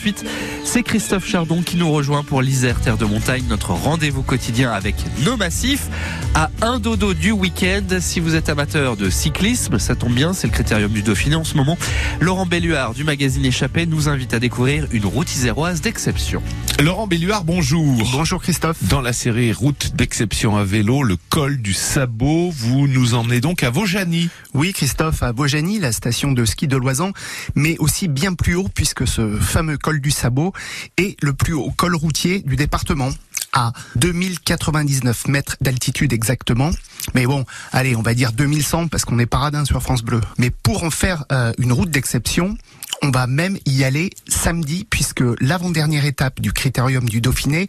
ensuite, c'est Christophe Chardon qui nous rejoint pour l'Isère Terre de Montagne, notre rendez-vous quotidien avec nos massifs. À un dodo du week-end, si vous êtes amateur de cyclisme, ça tombe bien, c'est le critérium du Dauphiné en ce moment. Laurent Belluard du magazine Échappé nous invite à découvrir une route iséroise d'exception. Laurent Belluard, bonjour. Bonjour Christophe. Dans la série Route d'exception à vélo, le col du sabot, vous nous emmenez donc à Vaujany. Oui Christophe, à Vaujany, la station de ski de Loisan, mais aussi bien plus haut puisque ce fameux col du sabot est le plus haut col routier du département à 2099 mètres d'altitude exactement. Mais bon, allez, on va dire 2100 parce qu'on est paradin sur France Bleu. Mais pour en faire euh, une route d'exception, on va même y aller samedi puisque l'avant-dernière étape du critérium du Dauphiné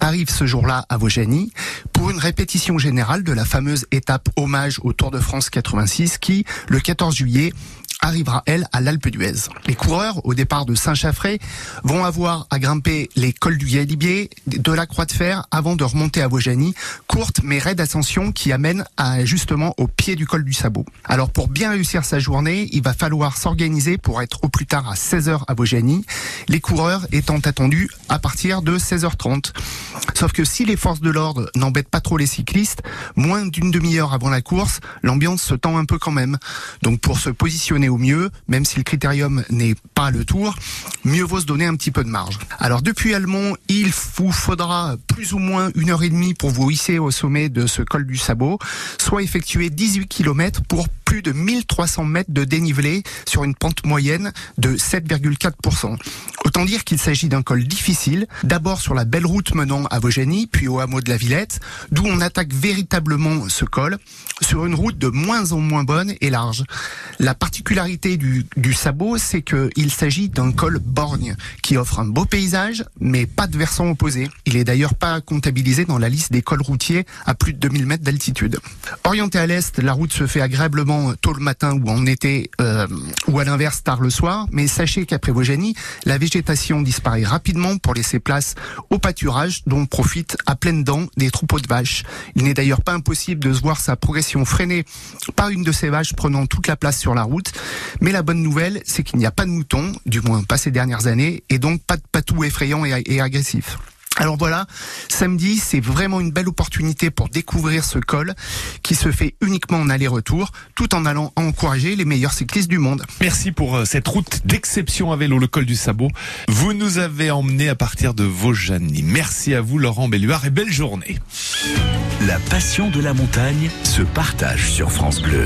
arrive ce jour-là à Vaujany pour une répétition générale de la fameuse étape hommage au Tour de France 86 qui, le 14 juillet, arrivera, elle, à l'Alpe d'Huez. Les coureurs, au départ de Saint-Chaffré, vont avoir à grimper les cols du Galibier, de la Croix de Fer, avant de remonter à Vaujany, courte mais raide ascension qui amène à, justement au pied du col du Sabot. Alors pour bien réussir sa journée, il va falloir s'organiser pour être au plus tard à 16h à Vaujany, les coureurs étant attendus à partir de 16h30. Sauf que si les forces de l'ordre n'embêtent pas trop les cyclistes, moins d'une demi-heure avant la course, l'ambiance se tend un peu quand même. Donc pour se positionner mieux, même si le critérium n'est pas le tour, mieux vaut se donner un petit peu de marge. Alors depuis Almont, il vous faudra plus ou moins une heure et demie pour vous hisser au sommet de ce col du sabot, soit effectuer 18 km pour plus de 1300 mètres de dénivelé sur une pente moyenne de 7,4%. Autant dire qu'il s'agit d'un col difficile, d'abord sur la belle route menant à Vaujany, puis au hameau de la Villette, d'où on attaque véritablement ce col, sur une route de moins en moins bonne et large. La particularité du, du sabot, c'est qu'il s'agit d'un col borgne, qui offre un beau paysage, mais pas de versant opposé. Il est d'ailleurs pas comptabilisé dans la liste des cols routiers à plus de 2000 mètres d'altitude. Orienté à l'est, la route se fait agréablement tôt le matin ou en été, euh, ou à l'inverse tard le soir, mais sachez qu'après Vaujany, la végétation disparaît rapidement pour laisser place au pâturage dont profitent à pleines dents des troupeaux de vaches. Il n'est d'ailleurs pas impossible de voir sa progression freinée par une de ces vaches prenant toute la place sur la route, mais la bonne nouvelle, c'est qu'il n'y a pas de moutons, du moins pas ces dernières années, et donc pas de patous effrayants et, et agressifs. Alors voilà, samedi, c'est vraiment une belle opportunité pour découvrir ce col qui se fait uniquement en aller-retour, tout en allant encourager les meilleurs cyclistes du monde. Merci pour euh, cette route d'exception à vélo, le col du sabot. Vous nous avez emmenés à partir de Vaujany. Merci à vous, Laurent Belluard, et belle journée. La passion de la montagne se partage sur France Bleu.